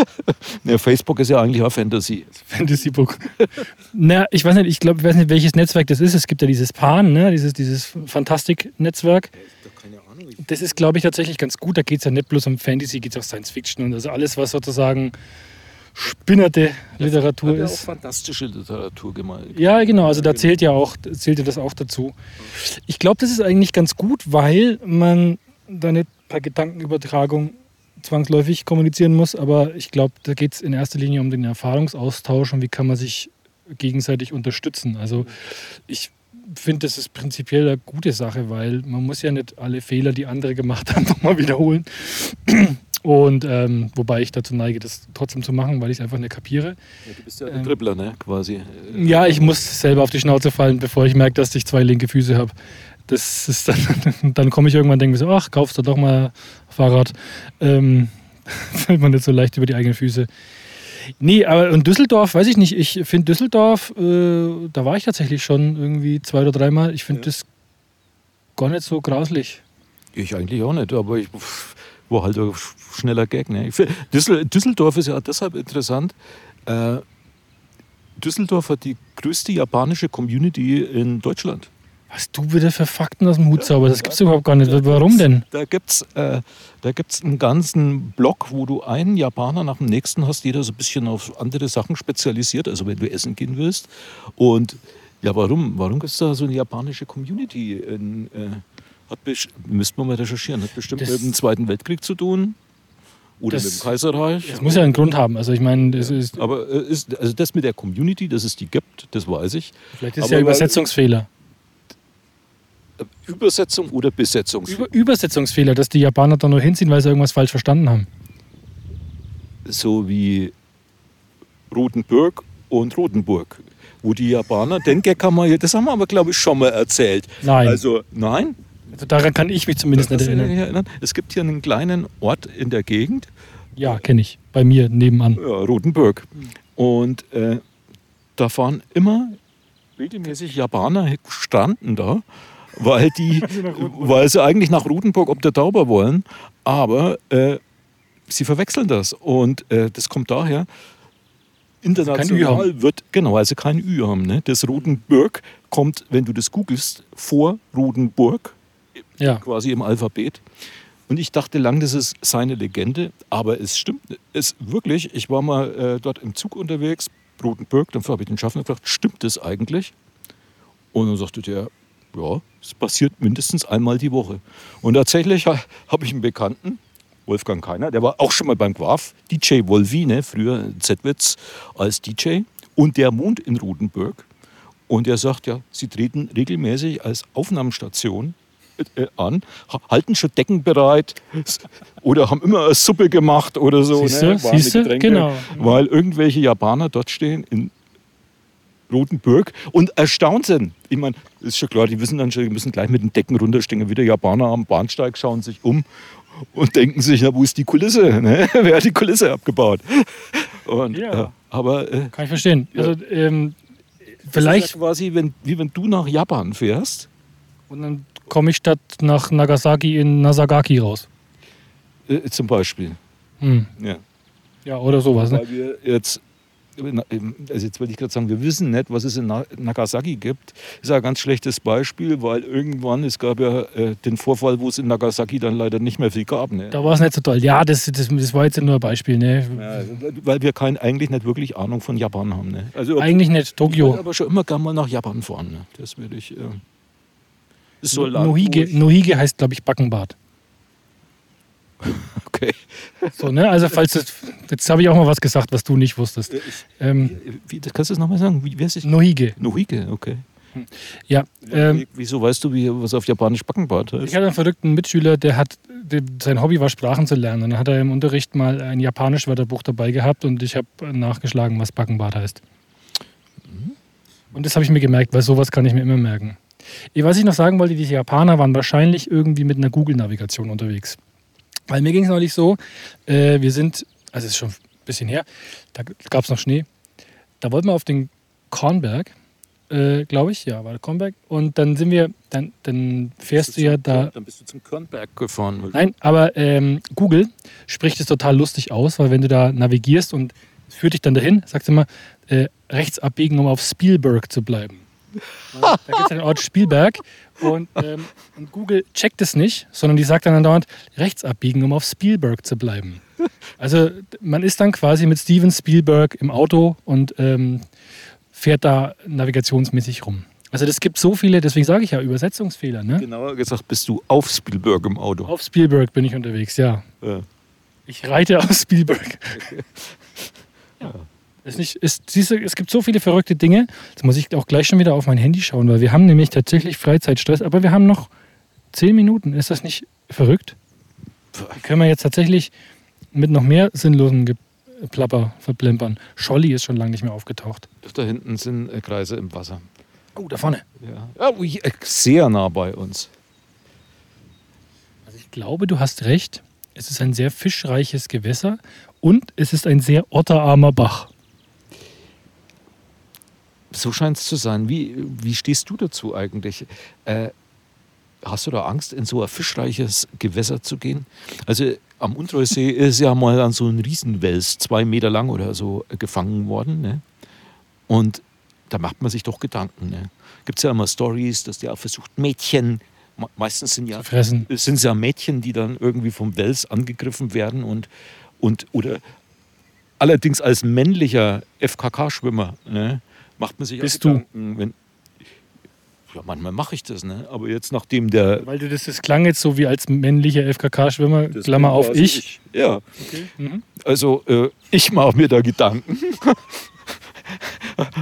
ja, Facebook ist ja eigentlich auch Fantasy. Fantasy-Book. Na, ich weiß nicht, ich glaube, ich weiß nicht, welches Netzwerk das ist. Es gibt ja dieses PAN, ne? dieses, dieses Fantastik-Netzwerk. Das ist, glaube ich, tatsächlich ganz gut. Da geht es ja nicht bloß um Fantasy, geht es auch Science Fiction und also alles, was sozusagen spinnerte Literatur Hat ja auch ist. fantastische Literatur gemalt. Ja, genau, also da zählt ja auch, zählt ja das auch dazu. Ich glaube, das ist eigentlich ganz gut, weil man da nicht per Gedankenübertragung zwangsläufig kommunizieren muss, aber ich glaube, da geht es in erster Linie um den Erfahrungsaustausch und wie kann man sich gegenseitig unterstützen. Also ich finde, das ist prinzipiell eine gute Sache, weil man muss ja nicht alle Fehler, die andere gemacht haben, nochmal wiederholen. Und ähm, wobei ich dazu neige, das trotzdem zu machen, weil ich es einfach nicht kapiere. Ja, du bist ja Ähm, ein Dribbler, ne? Quasi. Ja, ich muss selber auf die Schnauze fallen, bevor ich merke, dass ich zwei linke Füße habe. Das ist dann, dann komme ich irgendwann und denke mir so, ach, kaufst du doch mal Fahrrad. Ähm, fällt man nicht so leicht über die eigenen Füße. Nee, aber in Düsseldorf, weiß ich nicht, ich finde Düsseldorf, äh, da war ich tatsächlich schon irgendwie zwei oder dreimal. Ich finde Ja. das gar nicht so grauslich. Ich eigentlich auch nicht, aber ich war halt ein schneller Gag. Ne? Düssel, Düsseldorf ist ja deshalb interessant. Äh, Düsseldorf hat die größte japanische Community in Deutschland. Was du wieder für Fakten aus dem Hut zauberst, das gibt's überhaupt gar nicht. Warum denn? Da gibt es äh, da gibt's einen ganzen Block, wo du einen Japaner nach dem nächsten hast, jeder so ein bisschen auf andere Sachen spezialisiert, also wenn du essen gehen willst. Und ja, warum? Warum gibt es da so eine japanische Community? In, äh, hat müsste man mal recherchieren. Hat bestimmt Das- mit dem Zweiten Weltkrieg zu tun. Oder Das- mit dem Kaiserreich. Das muss ja einen Grund haben. Also ich meine, das ist, Aber äh, ist, also das mit der Community, dass es die gibt, das weiß ich. vielleicht ist es Aber ja Übersetzungsfehler. Übersetzung oder Besetzung? Über Übersetzungsfehler, dass die Japaner da nur hinziehen, weil sie irgendwas falsch verstanden haben. So wie Rotenburg und Rotenburg. Wo die Japaner, den Gag haben wir, das haben wir aber, glaube ich, schon mal erzählt. Nein. Also, nein? Also daran kann ich mich zumindest nicht erinnern. erinnern? Es gibt hier einen kleinen Ort in der Gegend, Ja, kenne ich. Bei mir nebenan. ja, Rotenburg. Und äh, da fahren immer regelmäßig Japaner stranden da, weil, die, weil sie eigentlich nach Rotenburg ob der Tauber wollen. Aber äh, sie verwechseln das. Und äh, das kommt daher, haben. international wird, genau, also kein Ü haben. Ne? Das Rotenburg kommt, wenn du das googelst, vor Rotenburg Ja. quasi im Alphabet. Und ich dachte lang, das ist seine Legende, aber es stimmt es wirklich. Ich war mal äh, dort im Zug unterwegs, Rotenburg, dann habe ich den Schaffner gefragt, stimmt das eigentlich? Und dann sagte der, ja, es passiert mindestens einmal die Woche. Und tatsächlich ha, habe ich einen Bekannten, Wolfgang Keiner, der war auch schon mal beim Quaf, DJ Wolvine, früher Z-Witz als DJ, und der wohnt in Rotenburg. Und er sagt ja, sie treten regelmäßig als Aufnahmestation äh, an, ha- halten schon Decken bereit oder haben immer eine Suppe gemacht oder so. Siehst du, ne, siehst du? Genau. Weil irgendwelche Japaner dort stehen in Rotenburg und erstaunt sind. Ich meine, ist schon klar, die wissen dann schon, die müssen gleich mit den Decken runterstehen. Wieder Japaner am Bahnsteig schauen sich um und denken sich, na, wo ist die Kulisse? Ne? Wer hat die Kulisse abgebaut? Und, Ja. äh, aber äh, Kann ich verstehen. Ja. Also ähm, das ist vielleicht, ja quasi, wenn, wie wenn du nach Japan fährst, und dann komme ich statt nach Nagasaki in Nasagaki raus. äh, zum Beispiel. Hm. Ja. Ja, oder sowas. Ne? Weil wir jetzt, also jetzt wollte ich gerade sagen, wir wissen nicht, was es in Na- Nagasaki gibt. Das ist ein ganz schlechtes Beispiel, weil irgendwann, es gab ja äh, den Vorfall, wo es in Nagasaki dann leider nicht mehr viel gab. Ne? Da war es nicht so toll. Ja, das, das, das war jetzt nur ein Beispiel. Ne? Ja, weil wir kein, eigentlich nicht wirklich Ahnung von Japan haben. Ne? Also, Eigentlich nicht. ich wollte Tokio. aber schon immer gerne mal nach Japan fahren. Ne? Das würde ich. Äh, so Nohige, ich- Nohige heißt, glaube ich, Backenbad. Okay. So, ne? Also, falls das, jetzt habe ich auch mal was gesagt, was du nicht wusstest. Ähm, Wie, das kannst du es nochmal sagen? Wie, wer ist? Nohige. Nohige, okay. Ja. Ähm, Wie- Wieso weißt du, wie, was auf Japanisch Backenbad ich heißt? hatte einen verrückten Mitschüler, der hat, der, sein Hobby war Sprachen zu lernen. Und dann hat er im Unterricht mal ein Japanisch-Wörterbuch dabei gehabt und ich habe nachgeschlagen, was Backenbad heißt. Und das habe ich mir gemerkt, weil sowas kann ich mir immer merken. Was ich noch sagen wollte, die Japaner waren wahrscheinlich irgendwie mit einer Google-Navigation unterwegs. Weil mir ging es neulich so, äh, wir sind, also es ist schon ein bisschen her, da gab es noch Schnee. Da wollten wir auf den Kornberg, äh, glaube ich, ja, war der Kornberg. Und dann sind wir, dann, dann fährst du ja da Dann bist du zum Körnberg gefahren. Nein, aber ähm, Google spricht es total lustig aus, weil wenn du da navigierst und führt dich dann dahin, sagst du immer, äh, rechts abbiegen, um auf Spielberg zu bleiben. Da gibt es den Ort Spielberg und, ähm, und Google checkt es nicht, sondern die sagt dann andauernd, rechts abbiegen, um auf Spielberg zu bleiben. Also man ist dann quasi mit Steven Spielberg im Auto und ähm, fährt da navigationsmäßig rum. Also das gibt so viele, deswegen sage ich ja Übersetzungsfehler. Ne? Genauer gesagt, bist du auf Spielberg im Auto. Auf Spielberg bin ich unterwegs, ja. Ja. Ich reite aus Spielberg. ja. Ist nicht, ist, siehst du, es gibt so viele verrückte Dinge. Jetzt muss ich auch gleich schon wieder auf mein Handy schauen, weil wir haben nämlich tatsächlich Freizeitstress, aber wir haben noch zehn Minuten. Ist das nicht verrückt? Können wir jetzt tatsächlich mit noch mehr sinnlosen Geplapper verplempern? Scholli ist schon lange nicht mehr aufgetaucht. Da hinten sind äh, Kreise im Wasser. Oh, da vorne. Ja, ui, äh, sehr nah bei uns. Also ich glaube, du hast recht. Es ist ein sehr fischreiches Gewässer und es ist ein sehr otterarmer Bach. So scheint es zu sein. Wie, wie stehst du dazu eigentlich? Äh, hast du da Angst, in so ein fischreiches Gewässer zu gehen? Also am Unterseesee ist ja mal an so ein Riesenwels, zwei Meter lang oder so, gefangen worden. Ne? Und da macht man sich doch Gedanken. Ne? Gibt es ja immer Stories, dass der auch versucht, Mädchen, me- meistens sind ja fressen. sind ja Mädchen, die dann irgendwie vom Wels angegriffen werden und, und oder allerdings als männlicher FKK-Schwimmer ne, macht man sich auch Bist du? Gedanken, wenn ja, manchmal mache ich das, ne? Aber jetzt nachdem der Weil du das, das klang jetzt so wie als männlicher FKK-Schwimmer, Klammer auf quasi ich. Ja, Mhm. also äh, ich mache mir da Gedanken,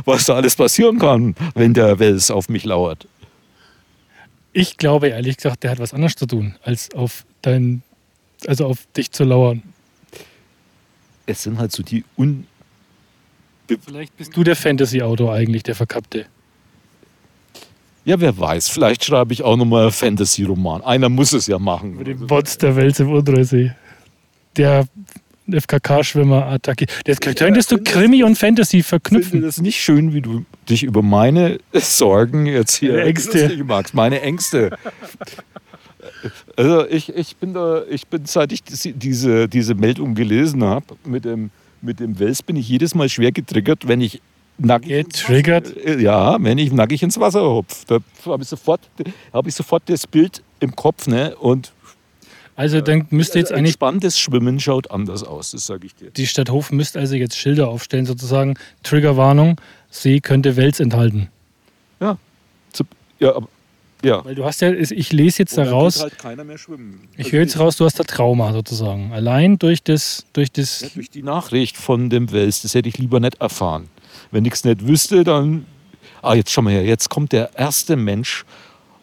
was da alles passieren kann, wenn der Wels auf mich lauert. Ich glaube ehrlich gesagt, der hat was anderes zu tun, als auf dein, also auf dich zu lauern. Es sind halt so die un Vielleicht bist du der Fantasy-Autor eigentlich, der Verkappte. Ja, wer weiß, vielleicht schreibe ich auch nochmal einen Fantasy-Roman. Einer muss es ja machen. Mit dem Bots der Welt im Untersee. Der FKK-Schwimmer attackiert. Jetzt könntest du Krimi und Fantasy Ich finde verknüpfen. das nicht schön, wie du dich über meine Sorgen jetzt hier Deine Ängste. machst. Meine Ängste. Also ich, ich bin da, ich bin, seit ich diese, diese Meldung gelesen habe mit dem, mit dem Wels, bin ich jedes Mal schwer getriggert, wenn ich nackig ins Getriggert? Wasser- äh, Ja, wenn ich nackig ins Wasser hupf. Da habe ich, sofort- hab ich sofort das Bild im Kopf. Ne? Und Also dann müsste jetzt eigentlich entspanntes Schwimmen schaut anders aus, das sage ich dir. die Stadt Hof müsste also jetzt Schilder aufstellen, sozusagen Triggerwarnung, See könnte Wels enthalten. Ja, ja, aber, ja. Weil du hast ja, ich lese jetzt Und daraus, halt keiner mehr schwimmen. ich Also höre jetzt raus, du hast da Trauma sozusagen. Allein durch das, durch das Ja, durch die Nachricht von dem Wels, das hätte ich lieber nicht erfahren. Wenn ich es nicht wüsste, dann. Ah, jetzt schau mal her, jetzt kommt der erste Mensch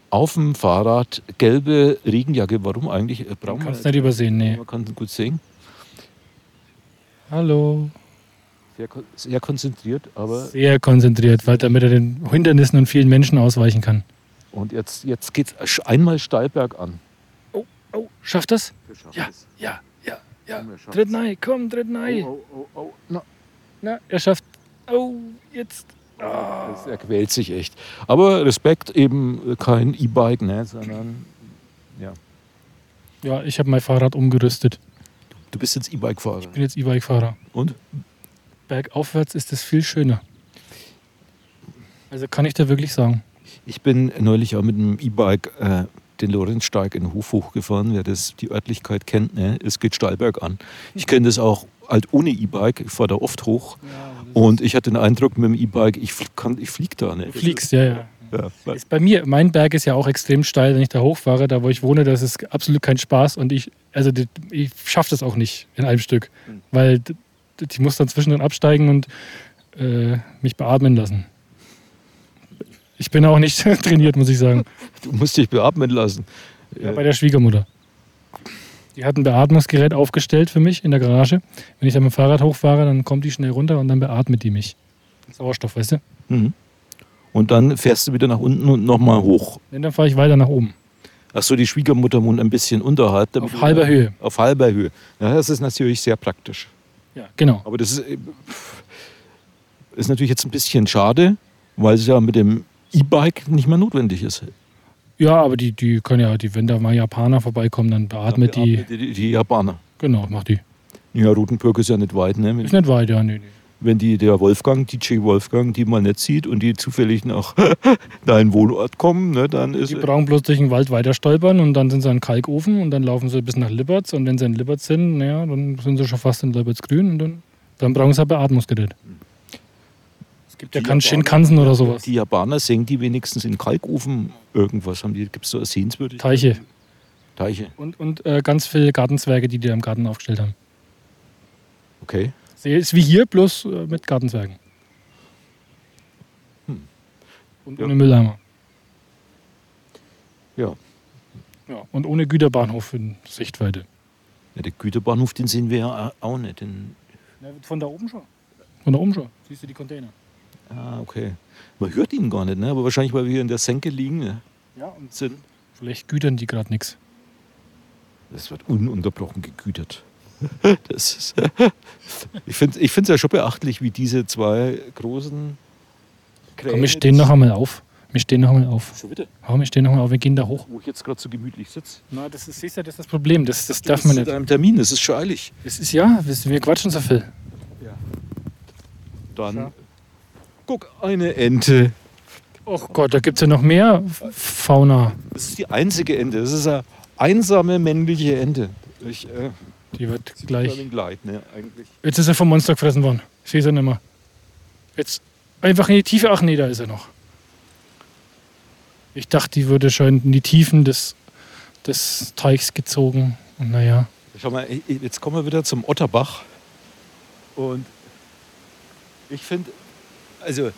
auf dem Fahrrad, gelbe Regenjacke. Warum eigentlich? Äh, Brauchen du nicht übersehen, nee. Man kann es gut sehen. Hallo. Sehr, sehr konzentriert, aber. Sehr konzentriert, weil damit er den Hindernissen und vielen Menschen ausweichen kann. Und jetzt, jetzt geht es einmal steil bergan. Oh, schafft das? Ja, es. ja, ja, ja. Tritt nein, komm, tritt nein. Oh, oh, oh, oh. Na, Na, er schafft. Oh, jetzt. das, er quält sich echt. Aber Respekt, eben kein E-Bike, ne, sondern. Ja. Ja, ich habe mein Fahrrad umgerüstet. Du bist jetzt E-Bike-Fahrer. Ich bin jetzt E-Bike-Fahrer. Und? Bergaufwärts ist es viel schöner. Also kann ich dir wirklich sagen. Ich bin neulich auch mit einem E-Bike äh, den Lorenzsteig in Hof hochgefahren. Wer das die Örtlichkeit kennt, ne? es geht steil bergan. Ich kenne das auch halt ohne E-Bike. Ich fahre da oft hoch. Und ich hatte den Eindruck mit dem E-Bike, ich, kann- ich fliege da. Ne? Du fliegst, ja, ja. Ja, Ist bei mir, mein Berg ist ja auch extrem steil, wenn ich da hochfahre. Da, wo ich wohne, das ist absolut kein Spaß. Und ich, also ich schaffe das auch nicht in einem Stück. Hm. Weil ich muss dann zwischendrin absteigen und äh, mich beatmen lassen. Ich bin auch nicht trainiert, muss ich sagen. du musst dich beatmen lassen. Ja, bei der Schwiegermutter. Die hat ein Beatmungsgerät aufgestellt für mich in der Garage. Wenn ich dann mit dem Fahrrad hochfahre, dann kommt die schnell runter und dann beatmet die mich. Sauerstoff, weißt du? Mhm. Und dann fährst du wieder nach unten und nochmal hoch. Und dann fahre ich weiter nach oben. Achso, die Schwiegermutter wohnt ein bisschen unterhalb. Auf halber Höhe. Auf halber Höhe. Ja, das ist natürlich sehr praktisch. Ja, genau. Aber das ist, äh, ist natürlich jetzt ein bisschen schade, weil es ja mit dem E-Bike nicht mehr notwendig ist. Ja, aber die, die können ja, die, wenn da mal Japaner vorbeikommen, dann beatmet die. die, die, die Japaner. Genau, macht die. Ja, Rotenburg ist ja nicht weit. Ne? Ist nicht weit, ja, nee, nee. wenn die, der Wolfgang, DJ Wolfgang, die mal nicht sieht und die zufällig nach deinem Wohnort kommen, ne, dann ist Die brauchen bloß durch den Wald weiter stolpern und dann sind sie an Kalkofen und dann laufen sie bis nach Liberts und wenn sie in Liberts sind, naja, dann sind sie schon fast in Liberts grün und dann, dann brauchen sie ein Beatmungsgerät. Es gibt ja Die keinen Japaner- Shinkansen oder sowas. die Japaner singen die wenigstens in Kalkofen irgendwas. Haben die, gibt es so eine Sehenswürdigkeit? Teiche. Teiche. Und, und äh, ganz viele Gartenzwerge, die die da im Garten aufgestellt haben. Okay. See ist wie hier, bloß äh, mit Gartenzwergen. Hm. Und Ja. ohne Mülleimer. Ja. Ja, und ohne Güterbahnhof in Sichtweite. ja. Der Güterbahnhof, den sehen wir ja auch nicht. Den, von da oben schon. Von da oben schon. Siehst du die Container? Ah, okay. Man hört ihn gar nicht, ne? aber wahrscheinlich, weil wir hier in der Senke liegen. Ne? Ja, und Sind. vielleicht gütern die gerade nichts. Es wird ununterbrochen gegütert. Das ist, ich finde es ja schon beachtlich, wie diese zwei großen Kräne. Komm, wir stehen noch einmal auf. Wir stehen noch einmal auf. Schon wieder, Ja, wir stehen noch einmal auf, wir gehen da hoch. wo ich jetzt gerade so gemütlich sitze. Na, das ist, siehst du, das ist das Problem. Das, das darf Das man nicht. in einem Termin, das ist schon eilig. Das ist ja, wir quatschen so viel. Dann, Ja. Guck, eine Ente. Oh Gott, da gibt es ja noch mehr Fauna. Das ist die einzige Ente. Das ist eine einsame männliche Ente. Ich, äh, Die wird gleich. Leid, ne. Jetzt ist er vom Monster gefressen worden. Ich sehe es ja nicht mehr. Jetzt einfach in die Tiefe. Ach nee, da ist er noch. Ich dachte, die würde schon in die Tiefen des, des Teichs gezogen. Und naja. Schau mal, jetzt kommen wir wieder zum Otterbach. Und ich finde, also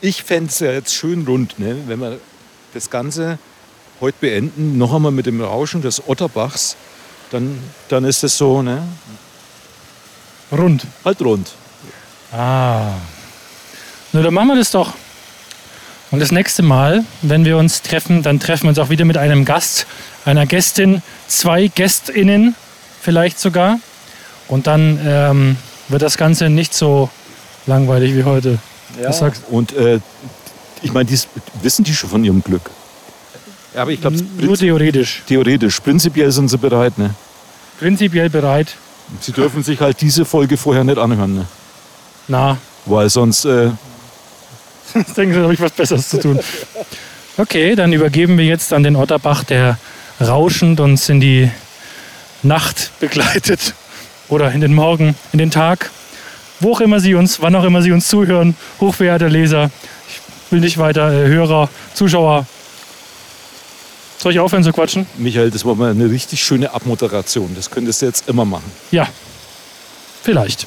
ich fände es ja jetzt schön rund, ne, wenn man das Ganze heute beenden, noch einmal mit dem Rauschen des Otterbachs, dann, dann ist es so, ne? Rund. Halt rund. Ah. Na, dann machen wir das doch. Und das nächste Mal, wenn wir uns treffen, dann treffen wir uns auch wieder mit einem Gast, einer Gästin, zwei GästInnen vielleicht sogar. Und dann ähm, wird das Ganze nicht so langweilig wie heute. Was sagst Und äh, ich meine, wissen die schon von ihrem Glück? Ja, aber ich glaube, Nur theoretisch. theoretisch, prinzipiell sind sie bereit. Ne? Prinzipiell bereit. Sie dürfen sich halt diese Folge vorher nicht anhören, ne? Na, weil sonst äh, ich denke, da habe ich was Besseres zu tun. Okay, dann übergeben wir jetzt an den Otterbach, der rauschend uns in die Nacht begleitet oder in den Morgen, in den Tag, wo auch immer Sie uns, wann auch immer Sie uns zuhören, hochverehrter Leser. Ich will nicht weiter, äh, Hörer, Zuschauer. Soll ich aufhören zu quatschen? Michael, das war mal eine richtig schöne Abmoderation. Das könntest du jetzt immer machen. Ja, vielleicht.